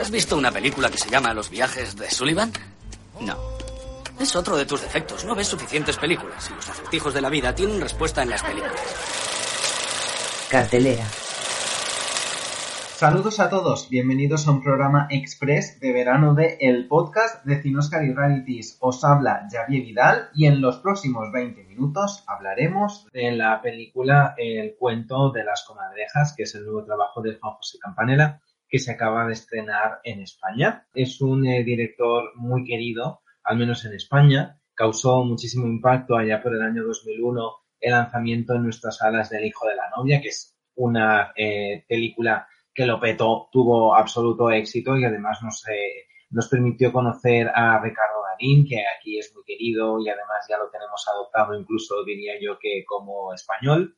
¿Has visto una película que se llama Los viajes de Sullivan? No. Es otro de tus defectos. No ves suficientes películas y los acertijos de la vida tienen respuesta en las películas. Cartelera. Saludos a todos, bienvenidos a un programa express de verano de El Podcast de Cinoscar y Realities. Os habla Javier Vidal y en los próximos 20 minutos hablaremos de la película El cuento de las comadrejas, que es el nuevo trabajo de Juan José Campanella, que se acaba de estrenar en España. Es un eh, director muy querido, al menos en España. Causó muchísimo impacto allá por el año 2001 el lanzamiento en nuestras salas del Hijo de la Novia, que es una eh, película que lo petó, tuvo absoluto éxito y además nos, eh, nos permitió conocer a Ricardo Darín, que aquí es muy querido y además ya lo tenemos adoptado incluso diría yo que como español.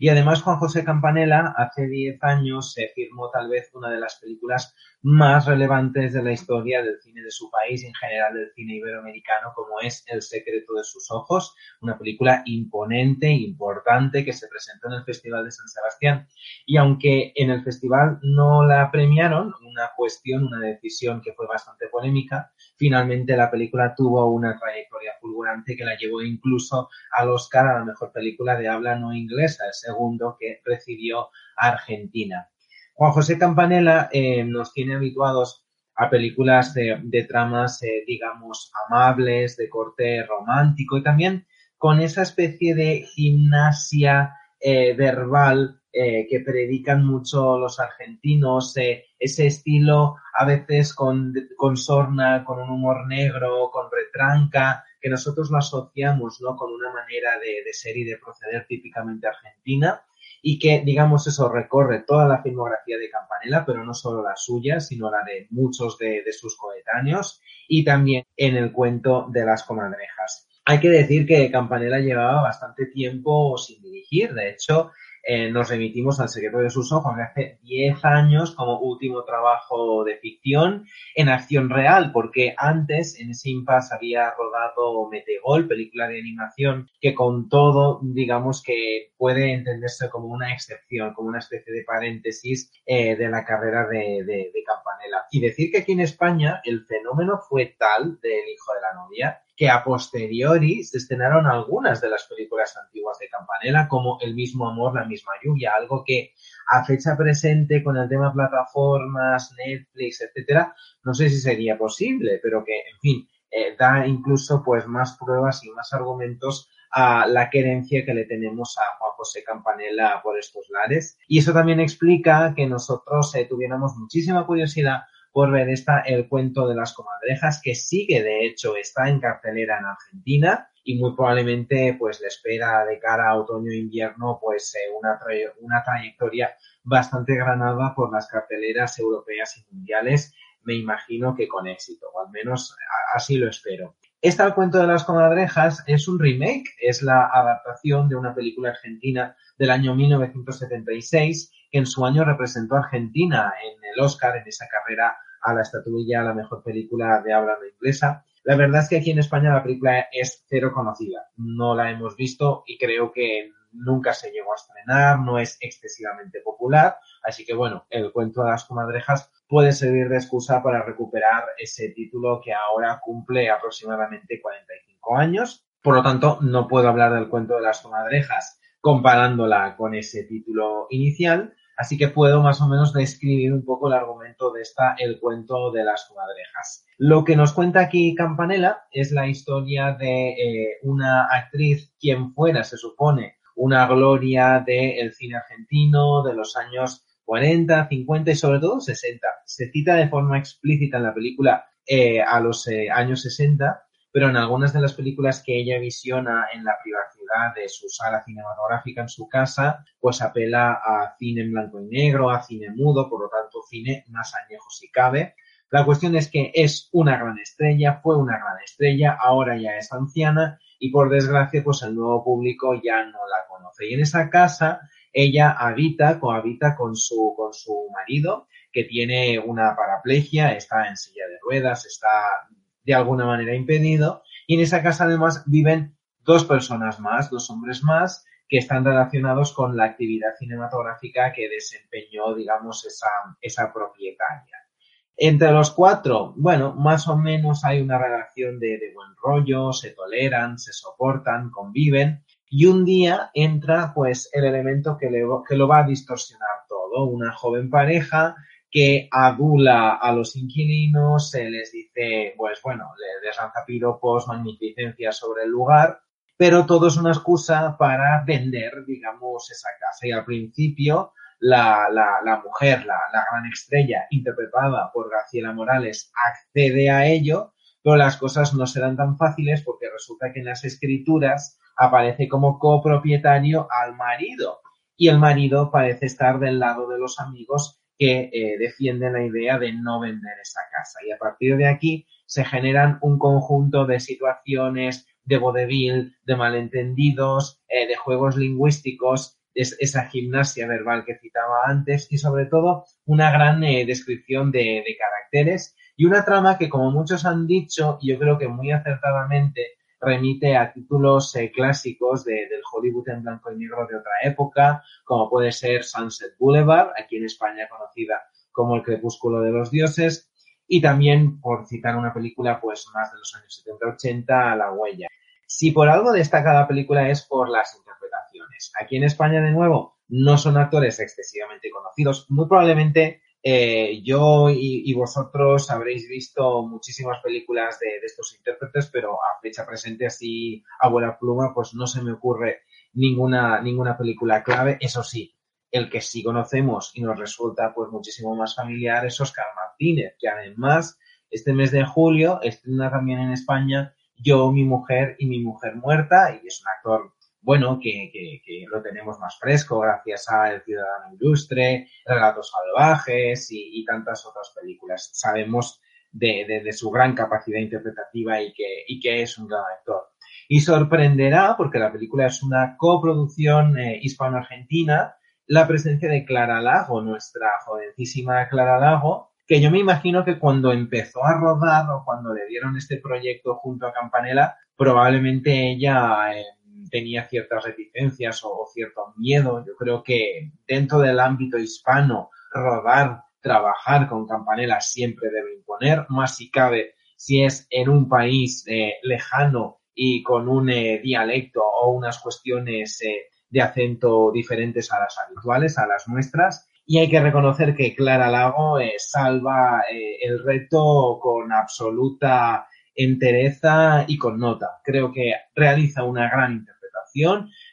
Y además Juan José Campanella hace 10 años se firmó tal vez una de las películas más relevantes de la historia del cine de su país y en general del cine iberoamericano como es El secreto de sus ojos, una película imponente, importante que se presentó en el Festival de San Sebastián. Y aunque en el festival no la premiaron, una cuestión, una decisión que fue bastante polémica, finalmente la película tuvo una trayectoria fulgurante que la llevó incluso al Oscar a la mejor película de habla no inglesa, el segundo que recibió Argentina. Juan José Campanella eh, nos tiene habituados a películas de, tramas, eh, digamos, amables, de corte romántico y también con esa especie de gimnasia eh, verbal que predican mucho los argentinos, ese estilo a veces con, con, sorna, con un humor negro, con retranca, que nosotros lo asociamos ¿no? con una manera de, de ser y de proceder típicamente argentina y que, digamos, eso recorre toda la filmografía de Campanella, pero no solo la suya, sino la de muchos de, sus coetáneos y también en el cuento de las comadrejas. Hay que decir que Campanella llevaba bastante tiempo sin dirigir, de hecho, eh, nos remitimos al secreto de sus ojos de hace 10 años como último trabajo de ficción en acción real, porque antes en ese había rodado Metegol, película de animación, que con todo, digamos que puede entenderse como una excepción, como una especie de paréntesis eh, de la carrera de Campanella. Y decir que aquí en España el fenómeno fue tal del hijo de la novia que a posteriori se estrenaron algunas de las películas antiguas de Campanella, como El mismo amor, la misma lluvia, algo que a fecha presente con el tema plataformas, Netflix, etcétera, no sé si sería posible, pero que, en fin, eh, da incluso pues más pruebas y más argumentos a la querencia que le tenemos a Juan José Campanella por estos lares. Y eso también explica que nosotros eh, tuviéramos muchísima curiosidad por ver esta El cuento de las comadrejas, que sigue, de hecho, está en cartelera en Argentina y muy probablemente pues le espera de cara a otoño-invierno pues eh, una, una trayectoria bastante granada por las carteleras europeas y mundiales, me imagino que con éxito, o al menos así lo espero. Esta El cuento de las comadrejas es un remake, es la adaptación de una película argentina del año 1976 que en su año representó a Argentina en el Oscar, en esa carrera a la estatuilla a la mejor película de habla no inglesa. La verdad es que aquí en España la película es cero conocida. No la hemos visto y creo que nunca se llegó a estrenar, no es excesivamente popular. Así que bueno, el cuento de las comadrejas puede servir de excusa para recuperar ese título que ahora cumple aproximadamente 45 años. Por lo tanto, no puedo hablar del cuento de las comadrejas comparándola con ese título inicial, Así que puedo más o menos describir un poco el argumento de esta El cuento de las comadrejas. Lo que nos cuenta aquí Campanella es la historia de eh, una actriz, quien fuera, se supone, una gloria del cine argentino de los años 40, 50 y sobre todo 60. Se cita de forma explícita en la película eh, a los eh, años 60, pero en algunas de las películas que ella visiona en la privacidad de su sala cinematográfica en su casa, pues apela a cine en blanco y negro, a cine mudo, por lo tanto cine más añejo si cabe. La cuestión es que es una gran estrella, fue una gran estrella, ahora ya es anciana y por desgracia pues el nuevo público ya no la conoce. Y en esa casa ella habita, cohabita con su, con su marido que tiene una paraplegia, está en silla de ruedas, está de alguna manera impedido y en esa casa además viven dos personas más, dos hombres más, que están relacionados con la actividad cinematográfica que desempeñó, digamos, esa, esa propietaria. Entre los cuatro, bueno, más o menos hay una relación de, buen rollo, se toleran, se soportan, conviven, y un día entra pues el elemento que, que lo va a distorsionar todo, una joven pareja que adula a los inquilinos, se les dice, pues bueno, les lanza piropos, magnificencias sobre el lugar, pero todo es una excusa para vender, digamos, esa casa. Y al principio la, la, mujer, la, la, gran estrella, interpretada por Graciela Morales, accede a ello, pero las cosas no serán tan fáciles porque resulta que en las escrituras aparece como copropietario al marido y el marido parece estar del lado de los amigos que eh, defienden la idea de no vender esa casa. Y a partir de aquí se generan un conjunto de situaciones de vodevil, de malentendidos, eh, de juegos lingüísticos es esa gimnasia verbal que citaba antes y sobre todo una gran eh, descripción de, caracteres y una trama que como muchos han dicho, yo creo que muy acertadamente remite a títulos eh, clásicos del Hollywood en blanco y negro de otra época, como puede ser Sunset Boulevard, aquí en España conocida como El Crepúsculo de los Dioses, y también, por citar una película, pues más de los años 70-80, La Huella. Si por algo destaca la película es por las Aquí en España, de nuevo, no son actores excesivamente conocidos. Muy probablemente eh, yo y, vosotros habréis visto muchísimas películas de, estos intérpretes, pero a fecha presente, así a buena pluma, pues no se me ocurre ninguna, ninguna película clave. Eso sí, el que sí conocemos y nos resulta pues muchísimo más familiar es Oscar Martínez, que además este mes de julio estrena también en España Yo, mi mujer y mi mujer muerta, y es un actor bueno, que, que, lo tenemos más fresco gracias a El Ciudadano Ilustre, Relatos Salvajes y, tantas otras películas. Sabemos de, de, su gran capacidad interpretativa y que, y que es un gran actor. Y sorprenderá, porque la película es una coproducción eh, hispano-argentina, la presencia de Clara Lago, nuestra jovencísima Clara Lago, que yo me imagino que cuando empezó a rodar o cuando le dieron este proyecto junto a Campanella, probablemente ella... Eh, tenía ciertas reticencias o, cierto miedo. Yo creo que dentro del ámbito hispano, rodar, trabajar con Campanella siempre debe imponer, más si cabe si es en un país eh, lejano y con un eh, dialecto o unas cuestiones de acento diferentes a las habituales, a las nuestras. Y hay que reconocer que Clara Lago salva el reto con absoluta entereza y con nota. Creo que realiza una gran interpretación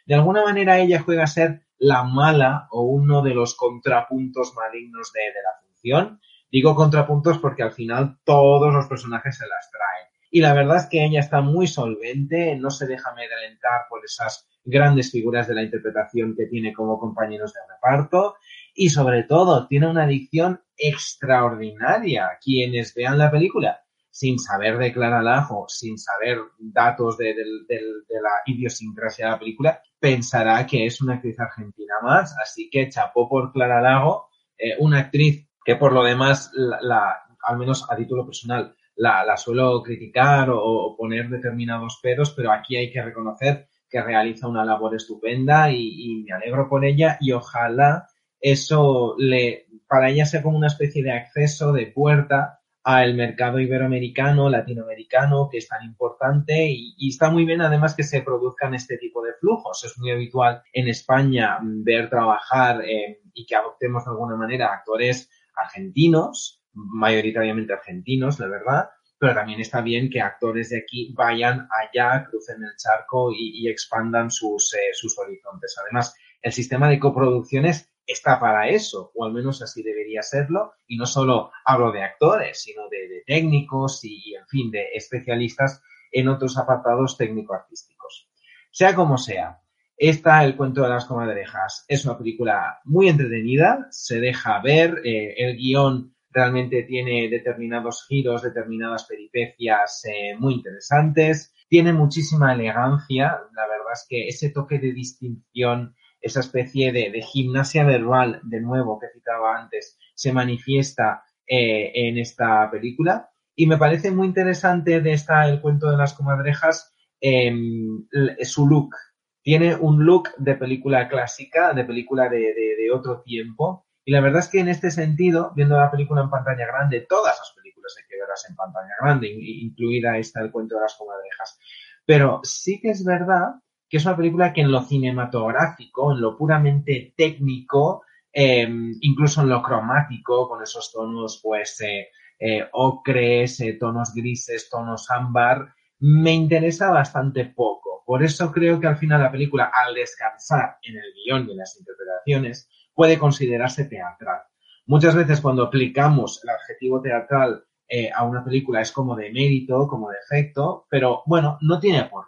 de alguna manera ella juega a ser la mala o uno de los contrapuntos malignos de, la función. Digo contrapuntos porque al final todos los personajes se las traen. Y la verdad es que ella está muy solvente, no se deja amedrentar por esas grandes figuras de la interpretación que tiene como compañeros de reparto y sobre todo tiene una adicción extraordinaria. Quienes vean la película sin saber de Clara Lago, sin saber datos de, la idiosincrasia de la película, pensará que es una actriz argentina más. Así que chapó por Clara Lago, eh, una actriz que por lo demás, la, al menos a título personal, la, suelo criticar o, poner determinados pedos, pero aquí hay que reconocer que realiza una labor estupenda y, y me alegro por ella y ojalá eso le, para ella sea como una especie de acceso, de puerta al mercado iberoamericano, latinoamericano, que es tan importante y, está muy bien además que se produzcan este tipo de flujos. Es muy habitual en España ver trabajar eh, y que adoptemos de alguna manera actores argentinos, mayoritariamente argentinos, la verdad, pero también está bien que actores de aquí vayan allá, crucen el charco y, expandan sus, eh, sus horizontes. Además, el sistema de coproducciones está para eso, o al menos así debería serlo, y no solo hablo de actores, sino de, técnicos y, en fin, de especialistas en otros apartados técnico-artísticos. Sea como sea, esta, El cuento de las comadrejas, es una película muy entretenida, se deja ver, eh, el guion realmente tiene determinados giros, determinadas peripecias eh, muy interesantes, tiene muchísima elegancia, la verdad es que ese toque de distinción esa especie de, gimnasia verbal, de nuevo, que citaba antes, se manifiesta eh, en esta película. Y me parece muy interesante de esta El cuento de las comadrejas em, su look. Tiene un look de película clásica, de película de, otro tiempo, Y la verdad es que en este sentido, viendo la película en pantalla grande, todas las películas hay que verlas en pantalla grande, incluida esta El cuento de las comadrejas. Pero sí que es verdad que es una película que en lo cinematográfico, en lo puramente técnico, em, incluso en lo cromático, con esos tonos, pues, eh, eh, ocres, eh, tonos grises, tonos ámbar, me interesa bastante poco. Por eso creo que al final la película, al descansar en el guion y en las interpretaciones, puede considerarse teatral. Muchas veces cuando aplicamos el adjetivo teatral eh, a una película es como de mérito, como de efecto, pero bueno, no tiene por.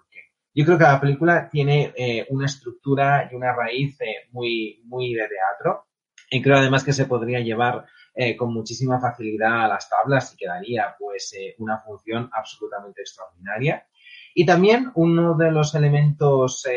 Yo creo que la película tiene eh, una estructura y una raíz eh, muy, muy de teatro y creo además que se podría llevar con muchísima facilidad a las tablas y quedaría pues una función absolutamente extraordinaria. Y también uno de los elementos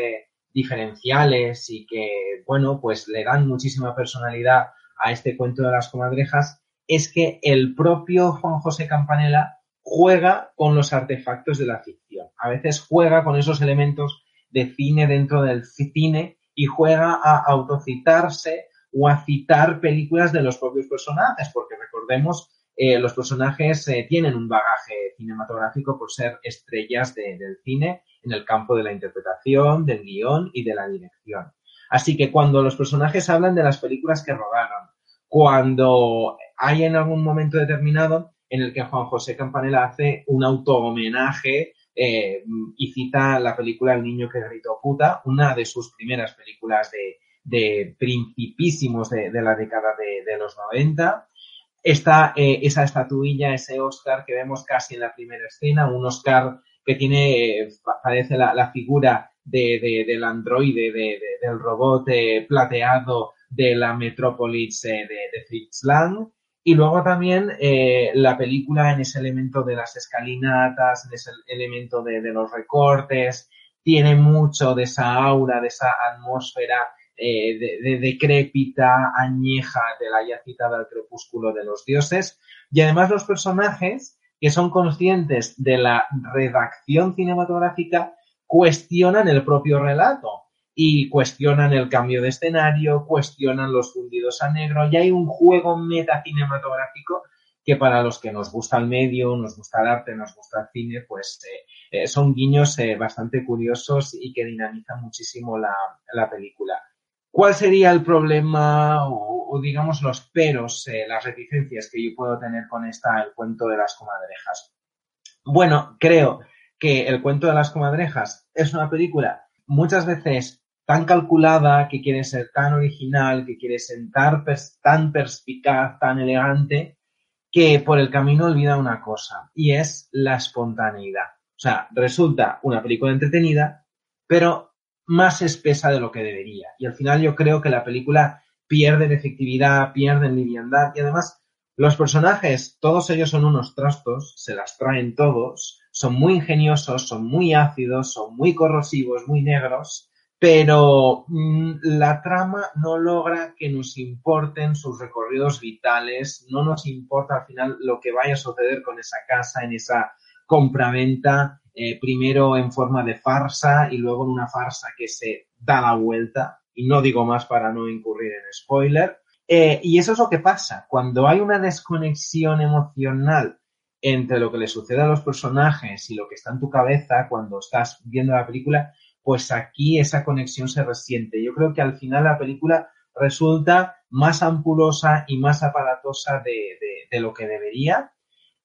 diferenciales y que, bueno, pues le dan muchísima personalidad a este cuento de las comadrejas es que el propio Juan José Campanella juega con los artefactos de la ficción. A veces juega con esos elementos de cine dentro del cine y juega a autocitarse o a citar películas de los propios personajes, porque recordemos, eh, los personajes eh, tienen un bagaje cinematográfico por ser estrellas del cine en el campo de la interpretación, del guion y de la dirección. Así que cuando los personajes hablan de las películas que rodaron, cuando hay en algún momento determinado en el que Juan José Campanella hace un auto-homenaje eh, y cita la película El niño que gritó puta, una de sus primeras películas de, principísimos de, la década de, los 90. Está eh, esa estatuilla, ese Oscar que vemos casi en la primera escena, un Oscar que tiene, parece la, figura de, del androide, del robot eh, plateado de la Metrópolis eh, de, Fritz Lang. Y luego también eh, la película en ese elemento de las escalinatas, en ese elemento de, los recortes, tiene mucho de esa aura, de esa atmósfera de, decrépita, añeja de la ya citada al crepúsculo de los dioses. Y además los personajes que son conscientes de la redacción cinematográfica cuestionan el propio relato y cuestionan el cambio de escenario, cuestionan los fundidos a negro y hay un juego metacinematográfico que para los que nos gusta el medio, nos gusta el arte, nos gusta el cine, pues eh, eh, son guiños eh, bastante curiosos y que dinamizan muchísimo la, la película. ¿Cuál sería el problema o, digamos los peros, las reticencias que yo puedo tener con esta, el cuento de las comadrejas? Bueno, creo que el cuento de las comadrejas es una película muchas veces tan calculada, que quiere ser tan original, que quiere ser tan, tan perspicaz, tan elegante, que por el camino olvida una cosa, y es la espontaneidad. O sea, resulta una película entretenida, pero más espesa de lo que debería. Y al final yo creo que la película pierde en efectividad, pierde en liviandad y además los personajes, todos ellos son unos trastos, se las traen todos, son muy ingeniosos, son muy ácidos, son muy corrosivos, muy negros, pero mm, la trama no logra que nos importen sus recorridos vitales, no nos importa al final lo que vaya a suceder con esa casa, en esa compraventa, eh, primero en forma de farsa y luego en una farsa que se da la vuelta, y no digo más para no incurrir en spoiler. Eh, y eso es lo que pasa, cuando hay una desconexión emocional entre lo que le sucede a los personajes y lo que está en tu cabeza cuando estás viendo la película, pues aquí esa conexión se resiente. Yo creo que al final la película resulta más ampulosa y más aparatosa de, de lo que debería.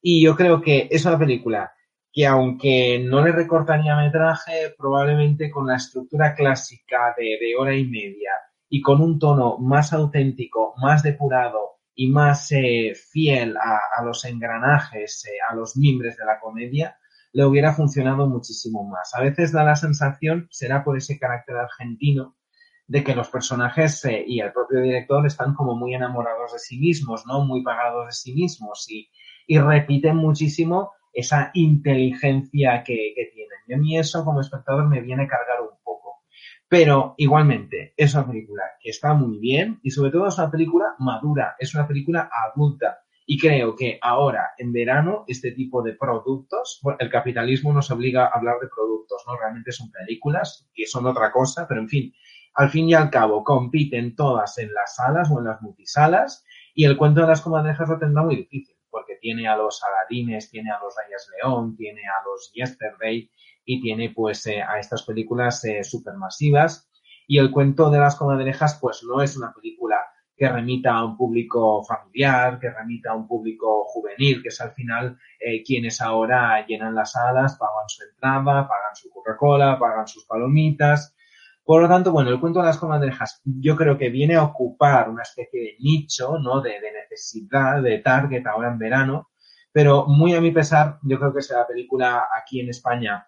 Y yo creo que es una película que aunque no le recortaría metraje, probablemente con la estructura clásica de, hora y media y con un tono más auténtico, más depurado y más eh, fiel a, los engranajes, eh, a los mimbres de la comedia, le hubiera funcionado muchísimo más. A veces da la sensación, será por ese carácter argentino, de que los personajes eh, y el propio director están como muy enamorados de sí mismos, ¿no? Muy pagados de sí mismos y, y repiten muchísimo esa inteligencia que, tienen. Y a mí eso como espectador me viene a cargar un poco. Pero igualmente, es una película que está muy bien y sobre todo es una película madura, es una película adulta. Y creo que ahora, en verano, este tipo de productos, el capitalismo nos obliga a hablar de productos, ¿no? Realmente son películas, que son otra cosa, pero en fin, al fin y al cabo compiten todas en las salas o en las multisalas y el cuento de las comadrejas lo tendrá muy difícil porque tiene a los Aladines, tiene a los Reyes León, tiene a los Yesterday y tiene pues eh, a estas películas eh, supermasivas y el cuento de las comadrejas pues no es una película que remita a un público familiar, que remita a un público juvenil, que es al final eh, quienes ahora llenan las salas, pagan su entrada, pagan su Coca-Cola, pagan sus palomitas. Por lo tanto, bueno, el cuento de las comadrejas yo creo que viene a ocupar una especie de nicho, ¿no? De, necesidad, de target ahora en verano, pero muy a mi pesar, yo creo que es la película aquí en España,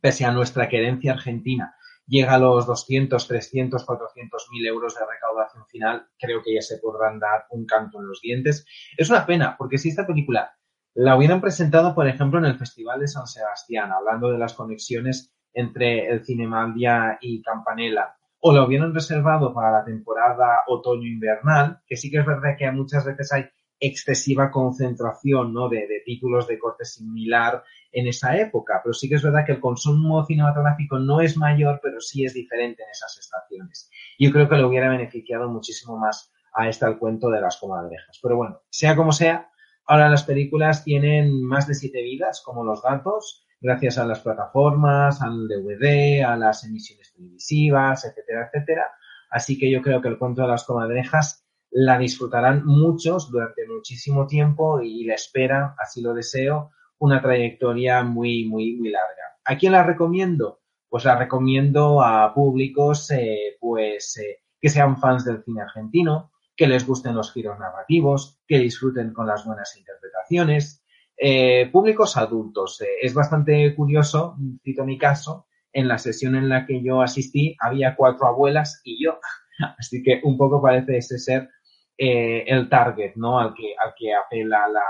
pese a nuestra querencia argentina, llega a los 200, 300, 400 mil euros de recaudación final, creo que ya se podrán dar un canto en los dientes. Es una pena, porque si esta película la hubieran presentado, por ejemplo, en el Festival de San Sebastián, hablando de las conexiones entre el Cinemandia y Campanella, o la hubieran reservado para la temporada otoño-invernal, que sí que es verdad que muchas veces hay excesiva concentración ¿no? de, títulos de corte similar en esa época, pero sí que es verdad que el consumo cinematográfico no es mayor, pero sí es diferente en esas estaciones. Yo creo que le hubiera beneficiado muchísimo más a este el cuento de las comadrejas. Pero bueno, sea como sea, ahora las películas tienen más de siete vidas, como los gatos, gracias a las plataformas, al DVD, a las emisiones televisivas, etcétera, etcétera. Así que yo creo que el cuento de las comadrejas la disfrutarán muchos durante muchísimo tiempo y la esperan, así lo deseo, una trayectoria muy, muy, muy larga. ¿A quién la recomiendo? Pues la recomiendo a públicos eh, pues, eh, que sean fans del cine argentino, que les gusten los giros narrativos, que disfruten con las buenas interpretaciones. Eh, públicos adultos. es bastante curioso, cito mi caso, en la sesión en la que yo asistí había cuatro abuelas y yo. Así que un poco parece ese ser el target, ¿no? Al que, al que apela la,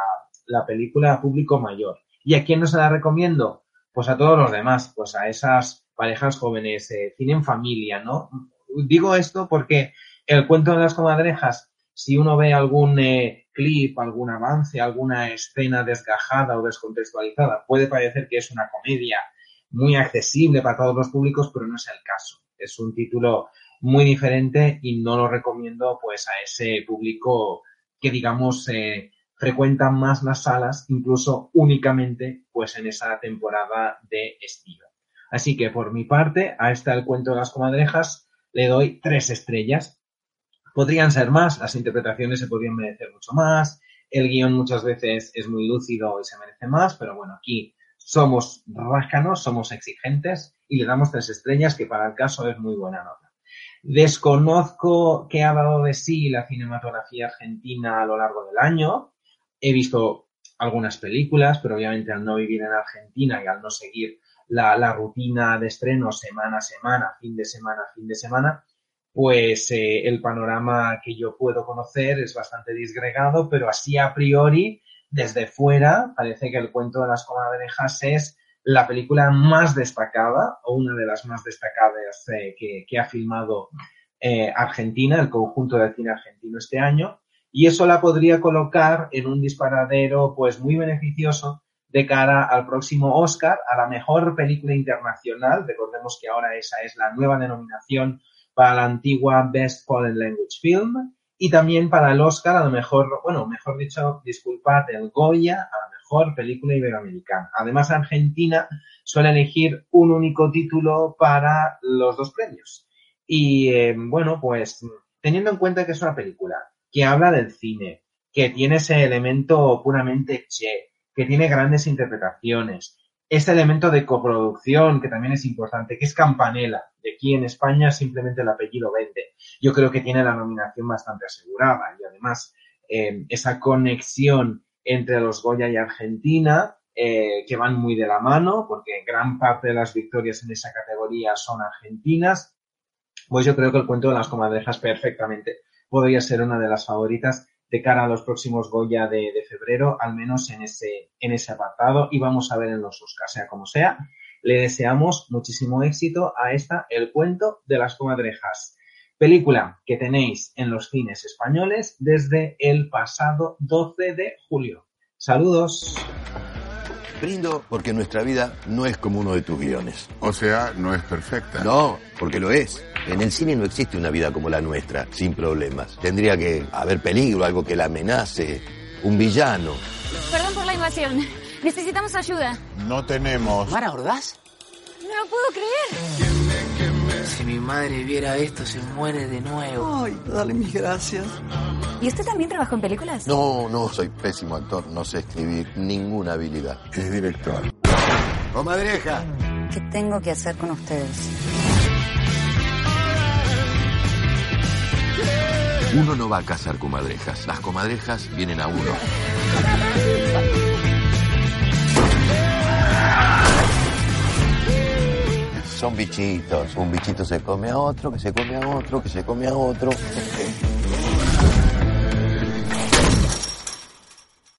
la película a público mayor. ¿Y a quién no se la recomiendo? Pues a todos los demás, pues a esas parejas jóvenes, eh, cine familia, ¿no? Digo esto porque el cuento de las comadrejas, si uno ve algún eh, clip, algún avance, alguna escena desgajada o descontextualizada, puede parecer que es una comedia muy accesible para todos los públicos, pero no es el caso. Es un título muy diferente y no lo recomiendo pues a ese público que digamos eh, frecuentan más las salas, incluso únicamente pues en esa temporada de estilo. Así que por mi parte, a este El cuento de las comadrejas le doy tres estrellas. Podrían ser más, las interpretaciones se podrían merecer mucho más, el guion muchas veces es muy lúcido y se merece más, pero bueno, aquí somos rácanos, somos exigentes y le damos tres estrellas, que para el caso es muy buena nota. Desconozco qué ha dado de sí la cinematografía argentina a lo largo del año. He visto algunas películas, pero obviamente al no vivir en Argentina y al no seguir la, rutina de estreno semana a semana, fin de semana, fin de semana, pues eh, el panorama que yo puedo conocer es bastante disgregado, pero así a priori, desde fuera, parece que el cuento de las comadrejas es la película más destacada o una de las más destacadas eh, que, ha filmado eh, Argentina, el conjunto de cine argentino este año, y eso la podría colocar en un disparadero pues muy beneficioso de cara al próximo Oscar, a la mejor película internacional. Recordemos que ahora esa es la nueva denominación para la antigua Best Foreign Language Film y también para el Oscar a lo mejor, bueno, mejor dicho, disculpad, el Goya mejor película iberoamericana. Además, Argentina suele elegir un único título para los dos premios. Y eh, bueno, pues teniendo en cuenta que es una película que habla del cine, que tiene ese elemento puramente che, que tiene grandes interpretaciones, ese elemento de coproducción que también es importante, que es Campanella, de aquí en España simplemente el apellido vende. Yo creo que tiene la nominación bastante asegurada y además eh, esa conexión entre los Goya y Argentina, eh, que van muy de la mano, porque gran parte de las victorias en esa categoría son argentinas, pues yo creo que el cuento de las comadrejas perfectamente podría ser una de las favoritas de cara a los próximos Goya de, febrero, al menos en ese, en ese apartado, y vamos a ver en los Oscars, sea como sea. Le deseamos muchísimo éxito a esta El cuento de las comadrejas, película que tenéis en los cines españoles desde el pasado 12 de julio. Saludos. Brindo porque nuestra vida no es como uno de tus guiones. O sea, no es perfecta. No, porque lo es. En el cine no existe una vida como la nuestra, sin problemas. Tendría que haber peligro, algo que la amenace, un villano. Perdón por la invasión. Necesitamos ayuda. No tenemos. ¿Mara Ordaz? No lo puedo creer. Madre viera esto, se muere de nuevo. Ay, dale mis gracias. ¿Y usted también trabajó en películas? No, no, soy pésimo actor, no sé escribir ninguna habilidad. Es director. ¡Comadreja! ¿Qué tengo que hacer con ustedes? Uno no va a cazar comadrejas, las comadrejas vienen a uno. Son bichitos, un bichito se come a otro, que se come a otro, que se come a otro.